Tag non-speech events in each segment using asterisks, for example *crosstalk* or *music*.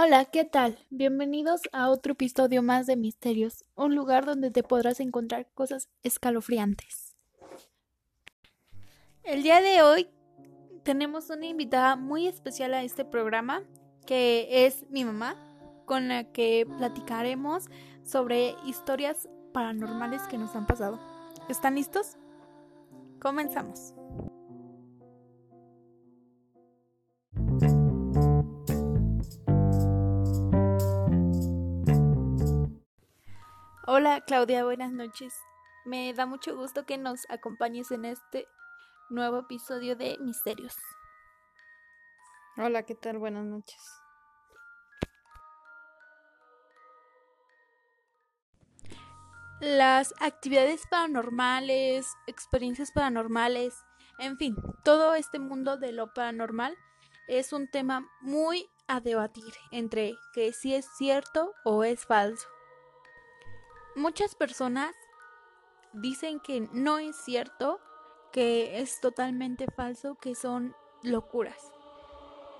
Hola, ¿qué tal? Bienvenidos a otro episodio más de Misterios, un lugar donde te podrás encontrar cosas escalofriantes. El día de hoy tenemos una invitada muy especial a este programa, que es mi mamá, con la que platicaremos sobre historias paranormales que nos han pasado. ¿Están listos? Comenzamos. Hola Claudia, buenas noches. Me da mucho gusto que nos acompañes en este nuevo episodio de Misterios. Hola, ¿qué tal? Buenas noches. Las actividades paranormales, experiencias paranormales, en fin, todo este mundo de lo paranormal es un tema muy a debatir entre que si es cierto o es falso. Muchas personas dicen que no es cierto, que es totalmente falso, que son locuras.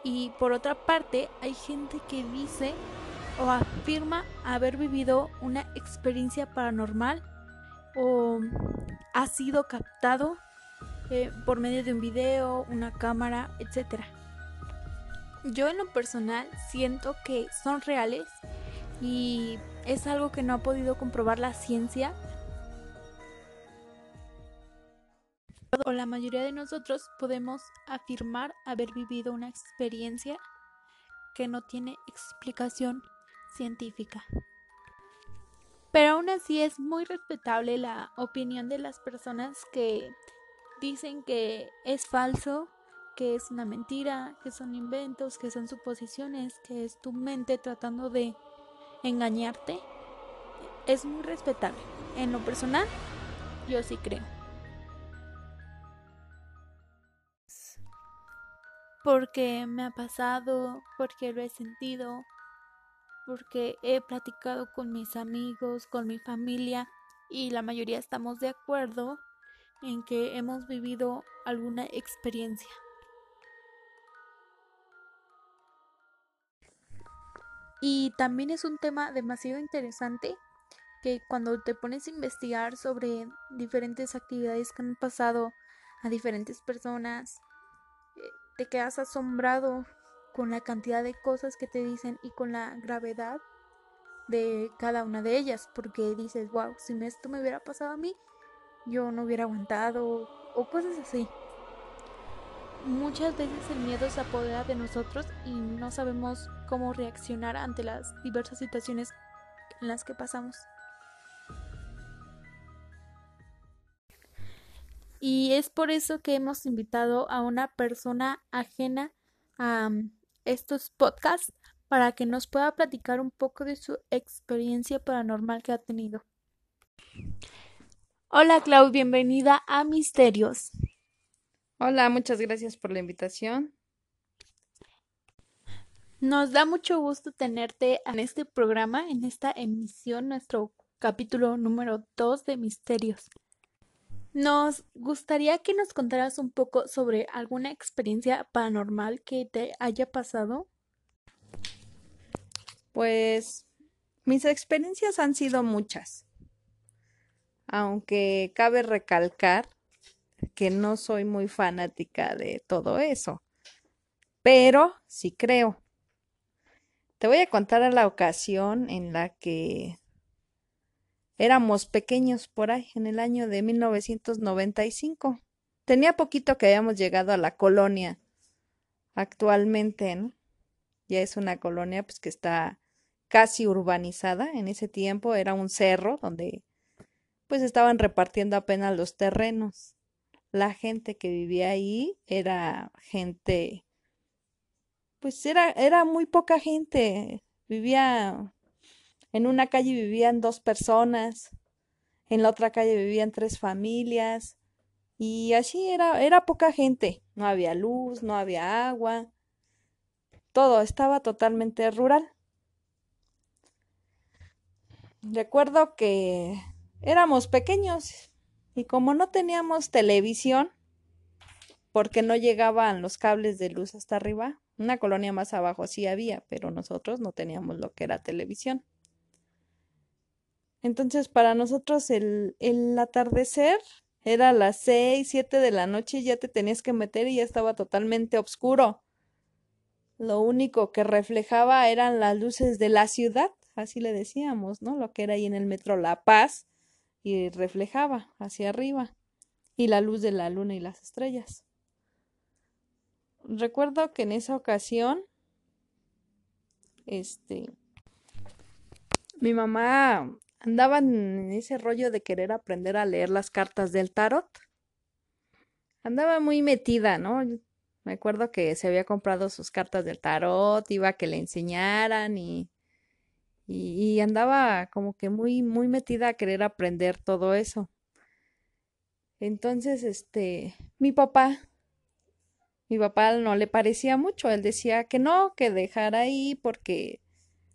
Y por otra parte, hay gente que dice o afirma haber vivido una experiencia paranormal o ha sido captado eh, por medio de un video, una cámara, etc. Yo en lo personal siento que son reales y es algo que no ha podido comprobar la ciencia. La mayoría de nosotros podemos afirmar haber vivido una experiencia que no tiene explicación científica. Pero aún así es muy respetable la opinión de las personas que dicen que es falso, que es una mentira, que son inventos, que son suposiciones, que es tu mente tratando de engañarte es muy respetable. En lo personal, yo sí creo. Porque me ha pasado, porque lo he sentido, porque he platicado con mis amigos, con mi familia y la mayoría estamos de acuerdo en que hemos vivido alguna experiencia. Y también es un tema demasiado interesante que cuando te pones a investigar sobre diferentes actividades que han pasado a diferentes personas, eh, te quedas asombrado con la cantidad de cosas que te dicen y con la gravedad de cada una de ellas, porque dices, wow, si esto me hubiera pasado a mí, yo no hubiera aguantado o cosas así muchas veces el miedo se apodera de nosotros y no sabemos cómo reaccionar ante las diversas situaciones en las que pasamos. Y es por eso que hemos invitado a una persona ajena a um, estos podcasts para que nos pueda platicar un poco de su experiencia paranormal que ha tenido. Hola Clau, bienvenida a Misterios. Hola, muchas gracias por la invitación. Nos da mucho gusto tenerte en este programa, en esta emisión, nuestro capítulo número 2 de Misterios. Nos gustaría que nos contaras un poco sobre alguna experiencia paranormal que te haya pasado. Pues mis experiencias han sido muchas, aunque cabe recalcar que no soy muy fanática de todo eso, pero sí creo. Te voy a contar a la ocasión en la que éramos pequeños por ahí, en el año de 1995. Tenía poquito que habíamos llegado a la colonia actualmente. Ya es una colonia pues que está casi urbanizada. En ese tiempo era un cerro donde pues estaban repartiendo apenas los terrenos la gente que vivía ahí era gente, pues era, era muy poca gente. Vivía, en una calle vivían dos personas, en la otra calle vivían tres familias, y así era, era poca gente. No había luz, no había agua, todo estaba totalmente rural. Recuerdo que éramos pequeños y como no teníamos televisión, porque no llegaban los cables de luz hasta arriba, Una colonia más abajo sí había, pero nosotros no teníamos lo que era televisión. Entonces, para nosotros el, atardecer era las seis, siete de la noche ya te tenías que meter y ya estaba totalmente oscuro. Lo único que reflejaba eran las luces de la ciudad, así le decíamos, ¿no? Lo que era ahí en el metro La Paz y reflejaba hacia arriba y la luz de la luna y las estrellas. Recuerdo que en esa ocasión, este, mi mamá andaba en ese rollo de querer aprender a leer las cartas del tarot. Andaba muy metida, ¿no? Me acuerdo que se había comprado sus cartas del tarot, iba a que le enseñaran y, y, andaba como que muy, muy metida a querer aprender todo eso. Entonces, este, mi papá, mi papá no le parecía mucho, él decía que no, que dejara ahí porque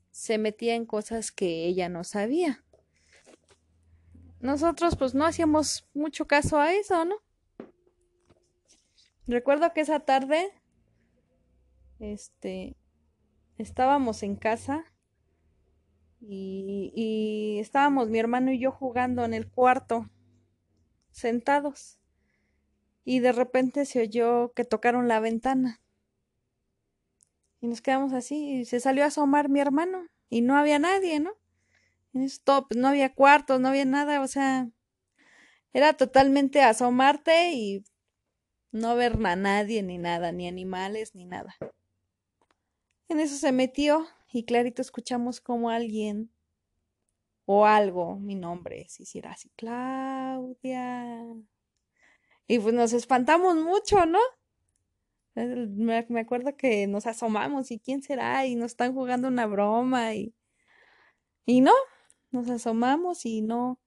se metía en cosas que ella no sabía. Nosotros pues no hacíamos mucho caso a eso, ¿no? Recuerdo que esa tarde, este, estábamos en casa y, estábamos mi hermano y yo jugando en el cuarto, sentados. Y de repente se oyó que tocaron la ventana. Y nos quedamos así y se salió a asomar mi hermano y no había nadie, ¿no? En stop, no había cuartos, no había nada, o sea, era totalmente asomarte y no ver a nadie ni nada, ni animales ni nada. En eso se metió y clarito escuchamos como alguien o algo, mi nombre, si hiciera así, Claudia. Y pues nos espantamos mucho, ¿no? Me, me, acuerdo que nos asomamos y quién será y nos están jugando una broma y y no, nos asomamos y no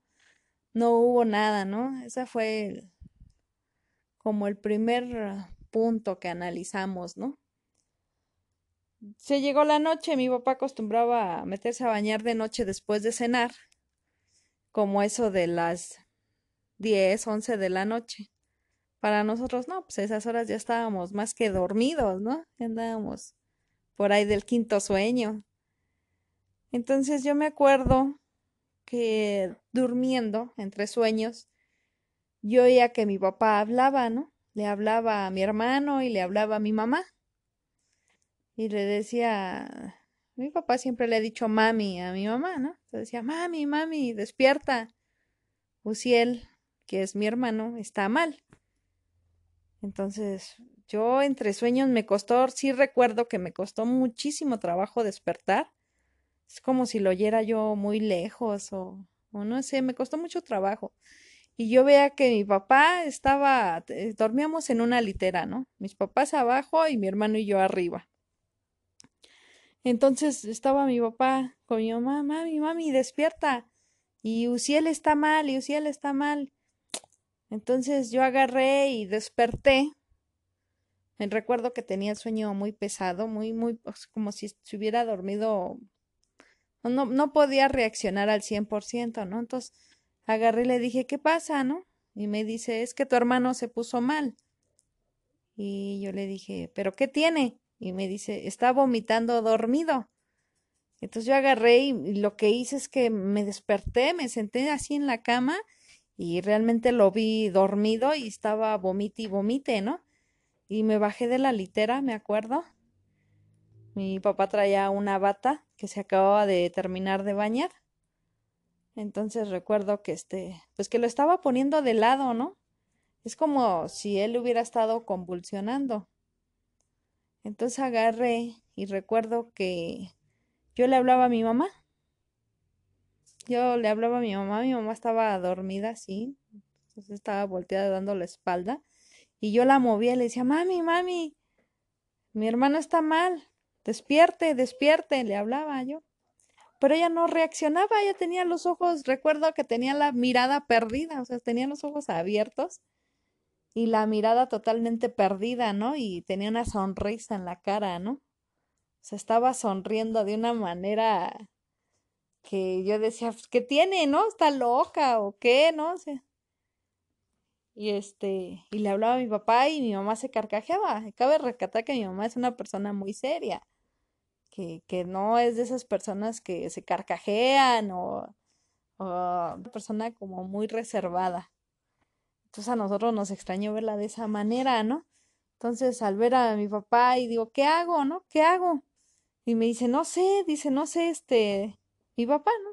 no hubo nada, ¿no? Esa fue como el primer punto que analizamos, ¿no? Se llegó la noche, mi papá acostumbraba a meterse a bañar de noche después de cenar, como eso de las 10, 11 de la noche. Para nosotros no, pues esas horas ya estábamos más que dormidos, ¿no? Andábamos por ahí del quinto sueño. Entonces yo me acuerdo que durmiendo entre sueños, yo oía que mi papá hablaba, ¿no? Le hablaba a mi hermano y le hablaba a mi mamá. Y le decía, mi papá siempre le ha dicho mami a mi mamá, ¿no? Le decía, mami, mami, despierta. Uciel, que es mi hermano, está mal. Entonces, yo entre sueños me costó, sí recuerdo que me costó muchísimo trabajo despertar. Es como si lo oyera yo muy lejos o, o no sé, me costó mucho trabajo y yo veía que mi papá estaba, eh, dormíamos en una litera, ¿no? Mis papás abajo y mi hermano y yo arriba. Entonces estaba mi papá con mi mamá, mami, mami, despierta. Y Uciel está mal, y Uciel está mal. Entonces yo agarré y desperté. Recuerdo que tenía el sueño muy pesado, muy, muy, como si se hubiera dormido. No, no podía reaccionar al cien por ciento, ¿no? Entonces agarré y le dije, ¿qué pasa, no? Y me dice, es que tu hermano se puso mal. Y yo le dije, ¿pero qué tiene? Y me dice, está vomitando dormido. Entonces yo agarré y lo que hice es que me desperté, me senté así en la cama y realmente lo vi dormido y estaba vomite y vomite, ¿no? Y me bajé de la litera, me acuerdo. Mi papá traía una bata que se acababa de terminar de bañar. Entonces recuerdo que este, pues que lo estaba poniendo de lado, ¿no? Es como si él hubiera estado convulsionando. Entonces agarré y recuerdo que yo le hablaba a mi mamá. Yo le hablaba a mi mamá, mi mamá estaba dormida así, entonces estaba volteada dando la espalda y yo la movía y le decía, mami, mami, mi hermano está mal, despierte, despierte, le hablaba yo pero ella no reaccionaba, ella tenía los ojos, recuerdo que tenía la mirada perdida, o sea, tenía los ojos abiertos y la mirada totalmente perdida, ¿no? Y tenía una sonrisa en la cara, ¿no? O sea, estaba sonriendo de una manera que yo decía, pues, ¿qué tiene, no? ¿Está loca o qué, no? O sea, y este, y le hablaba a mi papá y mi mamá se carcajeaba. Cabe recatar que mi mamá es una persona muy seria, que, que no es de esas personas que se carcajean o, o una persona como muy reservada. Entonces a nosotros nos extrañó verla de esa manera, ¿no? Entonces al ver a mi papá y digo, ¿qué hago, no? ¿Qué hago? Y me dice, no sé, dice, no sé, este, mi papá, ¿no?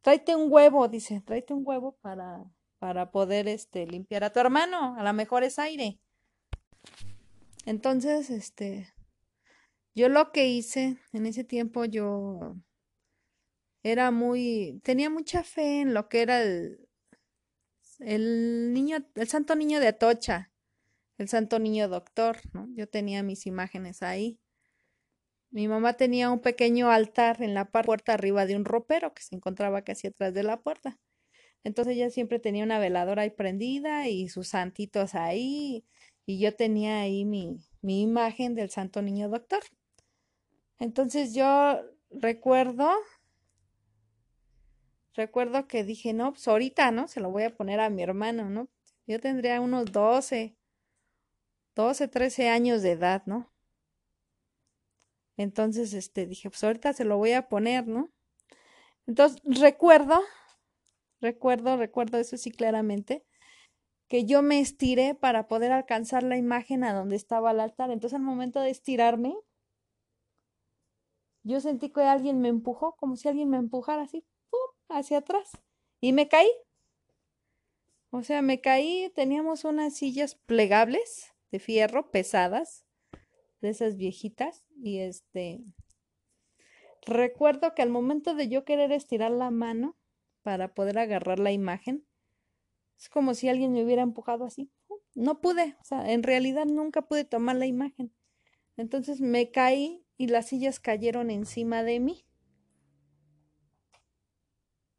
Tráete un huevo, dice, tráete un huevo para, para poder, este, limpiar a tu hermano, a lo mejor es aire. Entonces, este, yo lo que hice en ese tiempo, yo era muy, tenía mucha fe en lo que era el, el niño, el santo niño de Atocha, el santo niño doctor, ¿no? Yo tenía mis imágenes ahí. Mi mamá tenía un pequeño altar en la puerta arriba de un ropero que se encontraba casi atrás de la puerta. Entonces ella siempre tenía una veladora ahí prendida y sus santitos ahí y yo tenía ahí mi, mi imagen del santo niño doctor. Entonces yo recuerdo, recuerdo que dije, no, pues ahorita, ¿no? Se lo voy a poner a mi hermano, ¿no? Yo tendría unos 12, 12, 13 años de edad, ¿no? Entonces, este, dije, pues ahorita se lo voy a poner, ¿no? Entonces, recuerdo, recuerdo, recuerdo eso sí claramente, que yo me estiré para poder alcanzar la imagen a donde estaba el altar. Entonces, al momento de estirarme, yo sentí que alguien me empujó, como si alguien me empujara así, hacia atrás. Y me caí. O sea, me caí, teníamos unas sillas plegables de fierro, pesadas, de esas viejitas, y este, recuerdo que al momento de yo querer estirar la mano para poder agarrar la imagen, es como si alguien me hubiera empujado así. No pude, o sea, en realidad nunca pude tomar la imagen. Entonces me caí y las sillas cayeron encima de mí.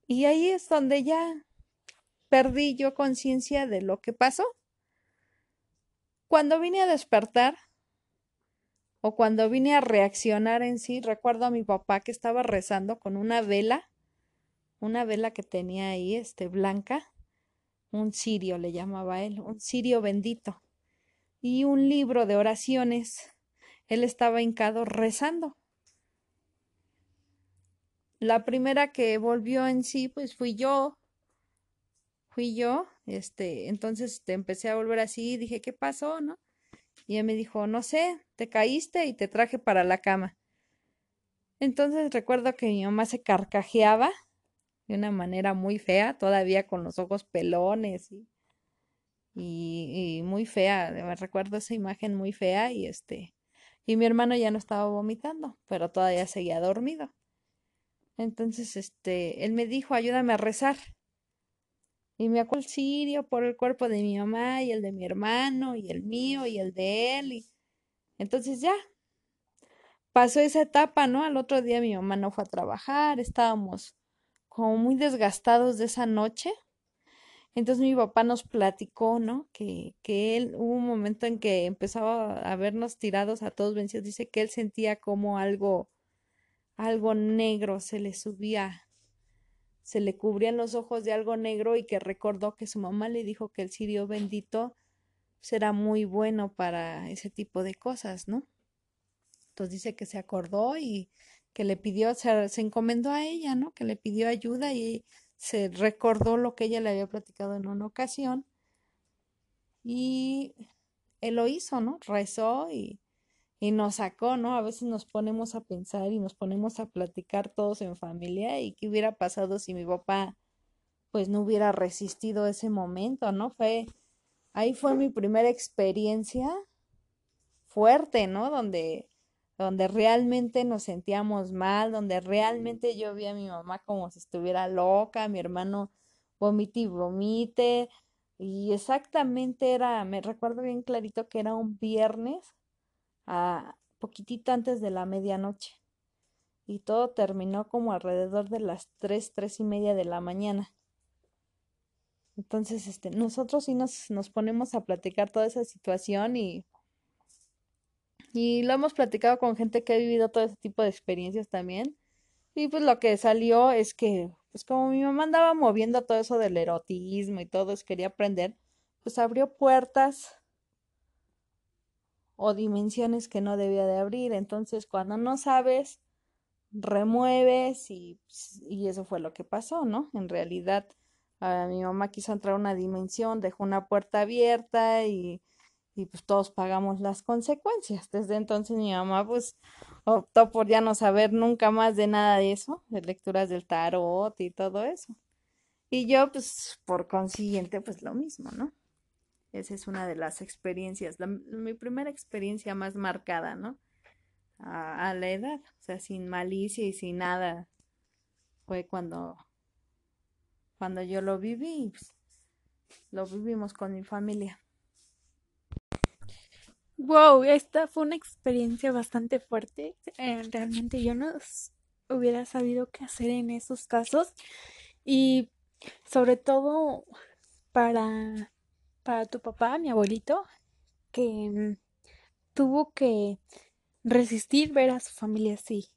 Y ahí es donde ya perdí yo conciencia de lo que pasó. Cuando vine a despertar, o cuando vine a reaccionar en sí, recuerdo a mi papá que estaba rezando con una vela, una vela que tenía ahí, este, blanca, un cirio le llamaba él, un cirio bendito, y un libro de oraciones. Él estaba hincado rezando. La primera que volvió en sí, pues fui yo, fui yo, este, entonces te empecé a volver así, dije, ¿qué pasó, no? Y ella me dijo, no sé, te caíste y te traje para la cama. Entonces recuerdo que mi mamá se carcajeaba de una manera muy fea, todavía con los ojos pelones y, y, muy fea. Recuerdo esa imagen muy fea y este, y mi hermano ya no estaba vomitando, pero todavía seguía dormido. Entonces, este, él me dijo, ayúdame a rezar. Y me acuerdo el por el cuerpo de mi mamá y el de mi hermano y el mío y el de él. Y... Entonces ya, pasó esa etapa, ¿no? Al otro día mi mamá no fue a trabajar, estábamos como muy desgastados de esa noche. Entonces mi papá nos platicó, ¿no? Que, que él hubo un momento en que empezaba a vernos tirados a todos vencidos. Dice que él sentía como algo, algo negro se le subía se le cubrían los ojos de algo negro y que recordó que su mamá le dijo que el sirio bendito será muy bueno para ese tipo de cosas, ¿no? Entonces dice que se acordó y que le pidió, se, se encomendó a ella, ¿no? Que le pidió ayuda y se recordó lo que ella le había platicado en una ocasión y él lo hizo, ¿no? Rezó y y nos sacó, ¿no? A veces nos ponemos a pensar y nos ponemos a platicar todos en familia y qué hubiera pasado si mi papá pues no hubiera resistido ese momento, ¿no? Fue ahí fue mi primera experiencia fuerte, ¿no? Donde donde realmente nos sentíamos mal, donde realmente yo vi a mi mamá como si estuviera loca, mi hermano vomite y vomite, y exactamente era, me recuerdo bien clarito que era un viernes a poquitito antes de la medianoche. Y todo terminó como alrededor de las tres, tres y media de la mañana. Entonces, este, nosotros sí nos, nos ponemos a platicar toda esa situación y, y lo hemos platicado con gente que ha vivido todo ese tipo de experiencias también. Y pues lo que salió es que, pues como mi mamá andaba moviendo todo eso del erotismo y todo, quería aprender, pues abrió puertas o dimensiones que no debía de abrir. Entonces, cuando no sabes, remueves y, y eso fue lo que pasó, ¿no? En realidad, mi mamá quiso entrar a una dimensión, dejó una puerta abierta y, y pues todos pagamos las consecuencias. Desde entonces mi mamá pues optó por ya no saber nunca más de nada de eso, de lecturas del tarot y todo eso. Y yo pues por consiguiente pues lo mismo, ¿no? Esa es una de las experiencias, mi primera experiencia más marcada, ¿no? A, a la edad, o sea, sin malicia y sin nada. Fue cuando cuando yo lo viví, pues, lo vivimos con mi familia. Wow, esta fue una experiencia bastante fuerte. Eh, realmente yo no hubiera sabido qué hacer en esos casos y sobre todo para para tu papá, mi abuelito, que mm, tuvo que resistir ver a su familia así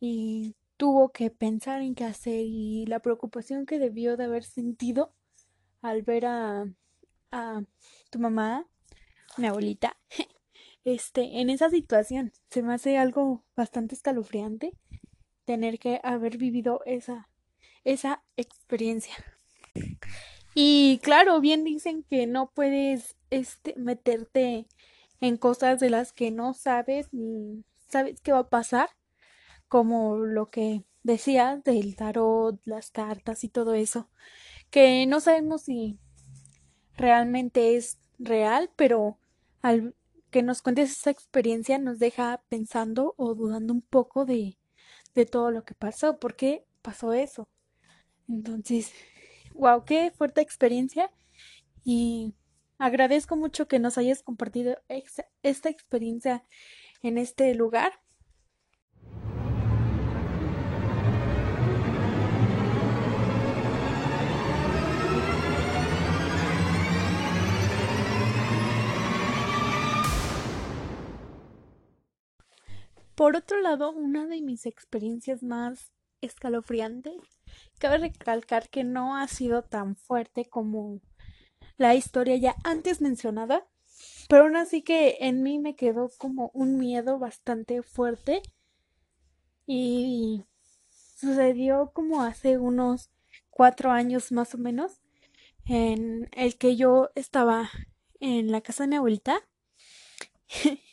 y tuvo que pensar en qué hacer y la preocupación que debió de haber sentido al ver a, a tu mamá, mi abuelita, *laughs* este, en esa situación. Se me hace algo bastante escalofriante tener que haber vivido esa, esa experiencia. Y claro, bien dicen que no puedes este, meterte en cosas de las que no sabes ni sabes qué va a pasar como lo que decía del tarot, las cartas y todo eso, que no sabemos si realmente es real, pero al que nos cuentes esa experiencia nos deja pensando o dudando un poco de, de todo lo que pasó, por qué pasó eso. Entonces, wow, qué fuerte experiencia y agradezco mucho que nos hayas compartido esta experiencia en este lugar. Por otro lado, una de mis experiencias más escalofriantes, cabe recalcar que no ha sido tan fuerte como la historia ya antes mencionada, pero aún así que en mí me quedó como un miedo bastante fuerte y sucedió como hace unos cuatro años más o menos en el que yo estaba en la casa de mi abuelita *laughs*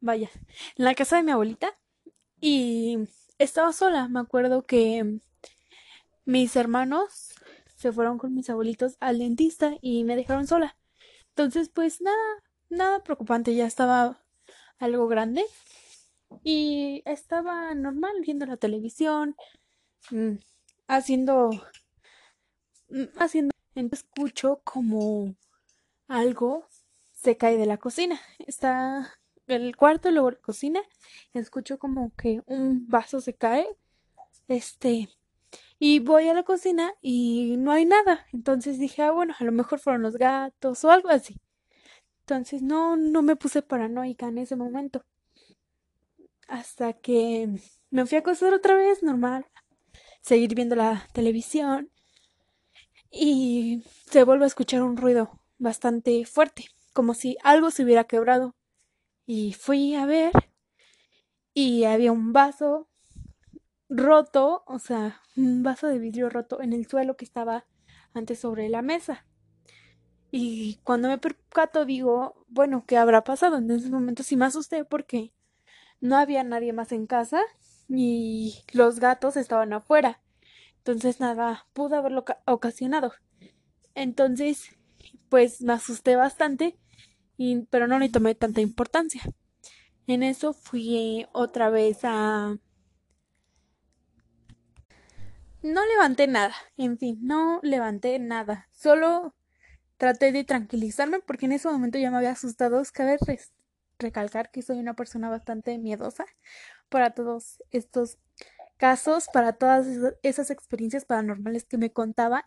vaya, en la casa de mi abuelita y estaba sola. Me acuerdo que mis hermanos se fueron con mis abuelitos al dentista y me dejaron sola. Entonces, pues nada, nada preocupante, ya estaba algo grande y estaba normal viendo la televisión, mm, haciendo, mm, haciendo, escucho como algo se cae de la cocina. Está el cuarto, luego la cocina, escucho como que un vaso se cae, este, y voy a la cocina y no hay nada. Entonces dije, ah, bueno, a lo mejor fueron los gatos o algo así. Entonces no, no me puse paranoica en ese momento. Hasta que me fui a acostar otra vez, normal. Seguir viendo la televisión. Y se vuelve a escuchar un ruido bastante fuerte, como si algo se hubiera quebrado. Y fui a ver y había un vaso roto, o sea, un vaso de vidrio roto en el suelo que estaba antes sobre la mesa. Y cuando me percato digo, bueno, ¿qué habrá pasado? En ese momento sí me asusté porque no había nadie más en casa y los gatos estaban afuera. Entonces nada pudo haberlo ocasionado. Entonces, pues me asusté bastante pero no le tomé tanta importancia. En eso fui otra vez a... No levanté nada, en fin, no levanté nada. Solo traté de tranquilizarme porque en ese momento ya me había asustado. Cabe recalcar que soy una persona bastante miedosa para todos estos casos, para todas esas experiencias paranormales que me contaban.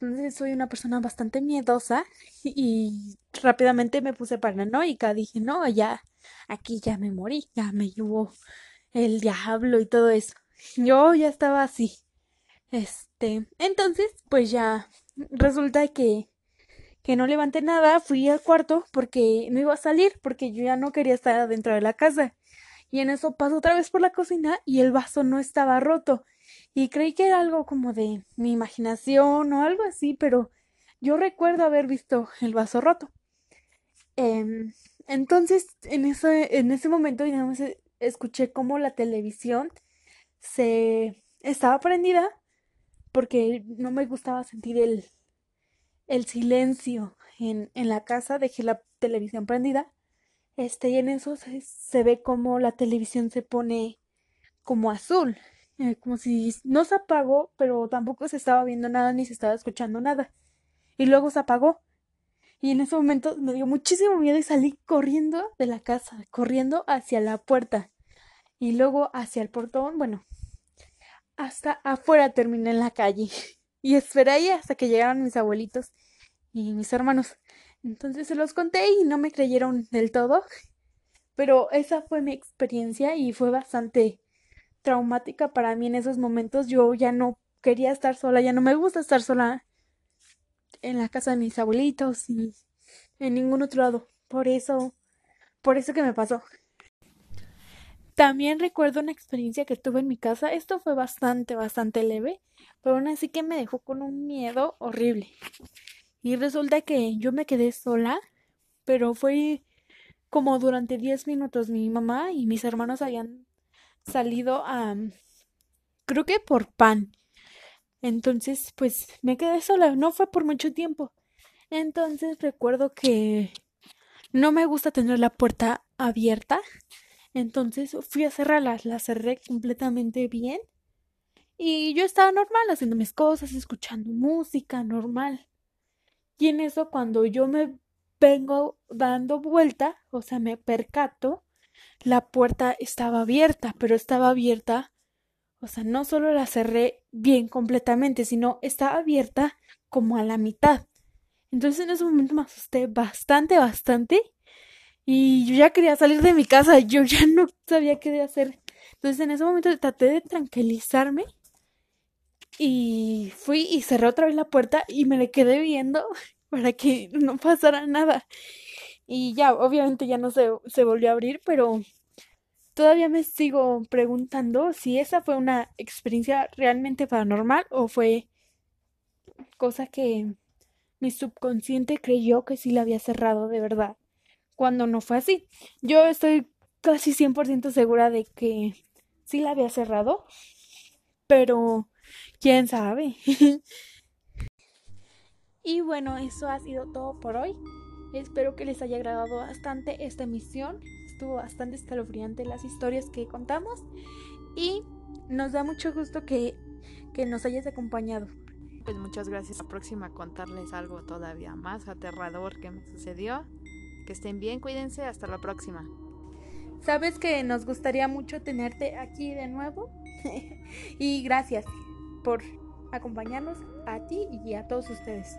Entonces soy una persona bastante miedosa y rápidamente me puse paranoica. Dije, no, ya, aquí ya me morí, ya me llevó el diablo y todo eso. Yo ya estaba así. Este, entonces, pues ya resulta que, que no levanté nada, fui al cuarto porque no iba a salir, porque yo ya no quería estar dentro de la casa. Y en eso paso otra vez por la cocina y el vaso no estaba roto. Y creí que era algo como de mi imaginación o algo así, pero yo recuerdo haber visto el vaso roto. Em, entonces, en ese, en ese momento, digamos, e, escuché cómo la televisión se estaba prendida porque no me gustaba sentir el, el silencio en, en la casa, dejé la televisión prendida. Este, y en eso se, ve como la televisión se pone como azul, eh, como si no se apagó, pero tampoco se estaba viendo nada ni se estaba escuchando nada. Y luego se apagó. Y en ese momento me dio muchísimo miedo y salí corriendo de la casa, corriendo hacia la puerta y luego hacia el portón, bueno, hasta afuera terminé en la calle *laughs* y esperé ahí hasta que llegaron mis abuelitos y mis hermanos. Entonces se los conté y no me creyeron del todo, pero esa fue mi experiencia y fue bastante traumática para mí en esos momentos. Yo ya no quería estar sola, ya no me gusta estar sola en la casa de mis abuelitos y en ningún otro lado. Por eso, por eso que me pasó. También recuerdo una experiencia que tuve en mi casa. Esto fue bastante, bastante leve, pero aún así que me dejó con un miedo horrible. Y resulta que yo me quedé sola, pero fue como durante 10 minutos mi mamá y mis hermanos habían salido a creo que por pan entonces, pues me quedé sola, no fue por mucho tiempo. Entonces recuerdo que no me gusta tener la puerta abierta. Entonces fui a cerrarla, la cerré completamente bien. Y yo estaba normal haciendo mis cosas, escuchando música normal. Y en eso cuando yo me vengo dando vuelta, o sea, me percato, la puerta estaba abierta, pero estaba abierta o sea, no solo la cerré bien completamente, sino estaba abierta como a la mitad. Entonces en ese momento me asusté bastante, bastante. Y yo ya quería salir de mi casa, *laughs* yo ya no sabía qué hacer. Entonces en ese momento traté de tranquilizarme. Y fui y cerré otra vez la puerta y me le quedé viendo *laughs* para que no pasara nada. Y ya, obviamente ya no se, se volvió a abrir, pero Todavía me sigo preguntando si esa fue una experiencia realmente paranormal o fue cosa que mi subconsciente creyó que sí la había cerrado de verdad, cuando no fue así. Yo estoy casi 100% segura de que sí la había cerrado, pero quién sabe. *laughs* y bueno, eso ha sido todo por hoy. Espero que les haya agradado bastante esta emisión estuvo bastante escalofriante las historias que contamos y nos da mucho gusto que, que nos hayas acompañado. Pues muchas gracias. La próxima contarles algo todavía más aterrador que me sucedió. Que estén bien, cuídense, hasta la próxima. Sabes que nos gustaría mucho tenerte aquí de nuevo *laughs* y gracias por acompañarnos a ti y a todos ustedes.